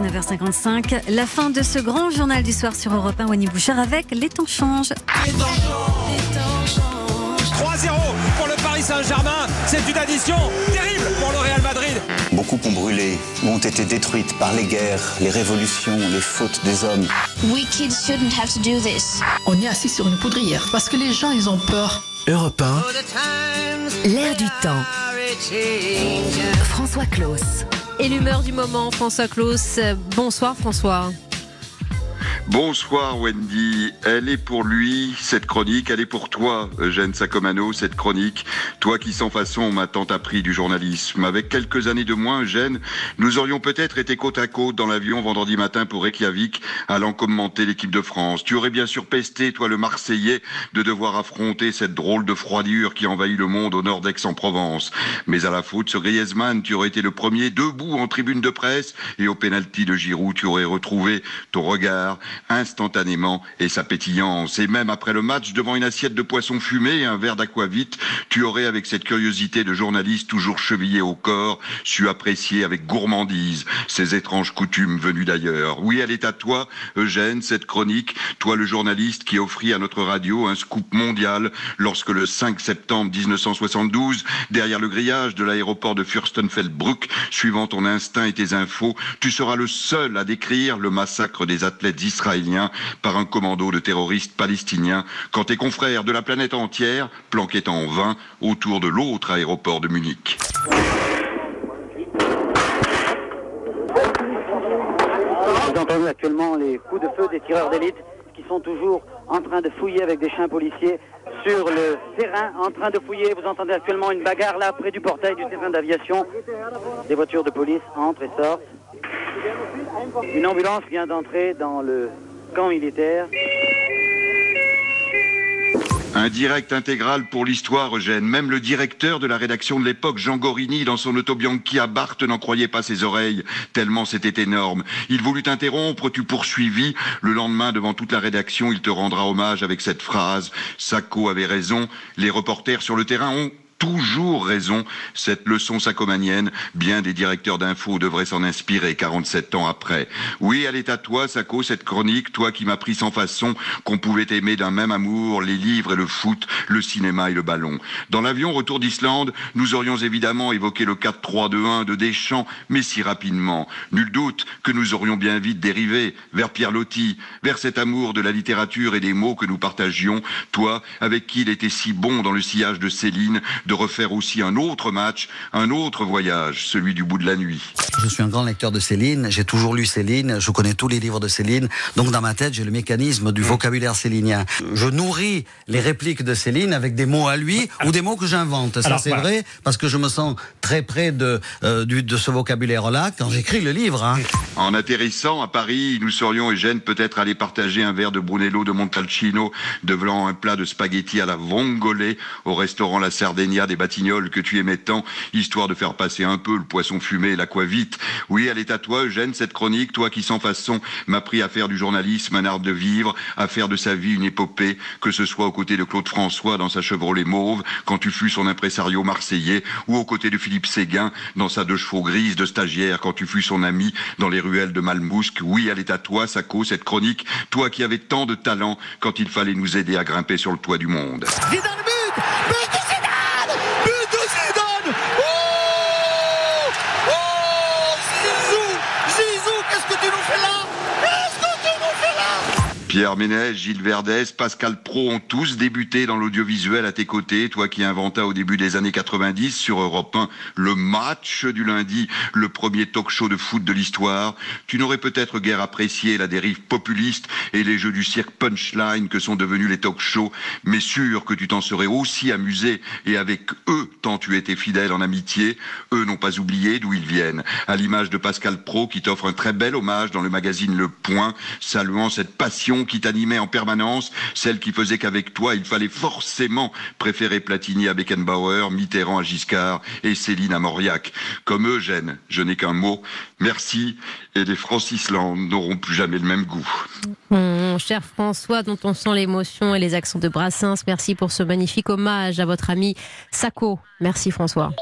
19h55. La fin de ce grand journal du soir sur Europe 1, Wany Bouchard avec Les temps changent. 3-0 pour le Paris Saint-Germain. C'est une addition terrible pour le Real Madrid. Beaucoup ont brûlé ou ont été détruites par les guerres, les révolutions, les fautes des hommes. We kids shouldn't have to do this. On est assis sur une poudrière parce que les gens, ils ont peur. Europe 1, L'air du temps. François Claus. Et l'humeur du moment, François Claus. Bonsoir François. Bonsoir Wendy, elle est pour lui cette chronique, elle est pour toi Eugène Sacomano cette chronique, toi qui sans façon m'a tant appris du journalisme. Avec quelques années de moins Eugène, nous aurions peut-être été côte à côte dans l'avion vendredi matin pour Reykjavik allant commenter l'équipe de France. Tu aurais bien sûr pesté, toi le Marseillais, de devoir affronter cette drôle de froidure qui envahit le monde au nord d'Aix-en-Provence. Mais à la faute sur Griezmann, tu aurais été le premier debout en tribune de presse et au pénalty de Giroud, tu aurais retrouvé ton regard instantanément et sa pétillance. Et même après le match, devant une assiette de poisson fumé et un verre d'aquavite, tu aurais, avec cette curiosité de journaliste toujours chevillé au corps, su apprécier avec gourmandise ces étranges coutumes venues d'ailleurs. Oui, elle est à toi, Eugène, cette chronique, toi le journaliste qui offrit à notre radio un scoop mondial lorsque le 5 septembre 1972, derrière le grillage de l'aéroport de Fürstenfeldbruck, suivant ton instinct et tes infos, tu seras le seul à décrire le massacre des athlètes par un commando de terroristes palestiniens quand tes confrères de la planète entière planquaient en vain autour de l'autre aéroport de Munich. Vous entendez actuellement les coups de feu des tireurs d'élite qui sont toujours en train de fouiller avec des chiens policiers sur le terrain, en train de fouiller. Vous entendez actuellement une bagarre là près du portail du terrain d'aviation. Des voitures de police entrent et sortent. Une ambulance vient d'entrer dans le camp militaire. Un direct intégral pour l'histoire, Eugène. Même le directeur de la rédaction de l'époque, Jean Gorini, dans son autobianchi à Barthes, n'en croyait pas ses oreilles, tellement c'était énorme. Il voulut t'interrompre, tu poursuivis. Le lendemain, devant toute la rédaction, il te rendra hommage avec cette phrase. Sacco avait raison. Les reporters sur le terrain ont toujours raison. Cette leçon sacomanienne, bien des directeurs d'infos devraient s'en inspirer 47 ans après. Oui, elle est à toi, Sacco, cette chronique, toi qui m'as pris sans façon qu'on pouvait aimer d'un même amour les livres et le foot, le cinéma et le ballon. Dans l'avion retour d'Islande, nous aurions évidemment évoqué le 4-3-2-1 de Deschamps, mais si rapidement. Nul doute que nous aurions bien vite dérivé vers Pierre Loti, vers cet amour de la littérature et des mots que nous partagions, toi, avec qui il était si bon dans le sillage de Céline, de refaire aussi un autre match, un autre voyage, celui du bout de la nuit. Je suis un grand lecteur de Céline, j'ai toujours lu Céline, je connais tous les livres de Céline, donc dans ma tête j'ai le mécanisme du vocabulaire célinien. Je nourris les répliques de Céline avec des mots à lui ou des mots que j'invente. Ça c'est voilà. vrai parce que je me sens très près de, euh, du- de ce vocabulaire-là quand j'écris le livre. hein. En atterrissant à Paris, nous serions, Eugène, peut-être aller partager un verre de Brunello de Montalcino devant un plat de spaghetti à la vongole au restaurant La Des Batignolles que tu aimais tant, histoire de faire passer un peu le poisson fumé et l'aquavite. Oui, elle est à toi, Eugène, cette chronique, toi qui sans façon m'as pris à faire du journalisme un art de vivre, à faire de sa vie une épopée, que ce soit aux côtés de Claude François dans sa Chevrolet mauve, quand tu fus son impresario marseillais, ou aux côtés de Philippe Séguin dans sa deux chevaux grise de stagiaire, quand tu fus son ami dans les ruelles de Malmousque. Oui, elle est à toi, Sacco, cette chronique, toi qui avais tant de talent quand il fallait nous aider à grimper sur le toit du monde. But But de Zidane But de Zidane Oh Oh Zizou Zizou, qu'est-ce que tu nous fais là Qu'est-ce que tu nous fais là Pierre Ménès, Gilles Verdès, Pascal Pro ont tous débuté dans l'audiovisuel à tes côtés, toi qui inventa au début des années 90 sur Europe 1 le match du lundi, le premier talk show de foot de l'histoire. Tu n'aurais peut-être guère apprécié la dérive populiste et les jeux du cirque punchline que sont devenus les talk shows, mais sûr que tu t'en serais aussi amusé et avec eux tant tu étais fidèle en amitié. Eux n'ont pas oublié d'où ils viennent. À l'image de Pascal Pro qui t'offre un très bel hommage dans le magazine Le Point, saluant cette passion qui t'animait en permanence, celle qui faisait qu'avec toi, il fallait forcément préférer Platini à Beckenbauer, Mitterrand à Giscard et Céline à Mauriac. Comme Eugène, je n'ai qu'un mot. Merci et les Francislandes n'auront plus jamais le même goût. Mon cher François, dont on sent l'émotion et les accents de Brassens, merci pour ce magnifique hommage à votre ami Sacco. Merci François.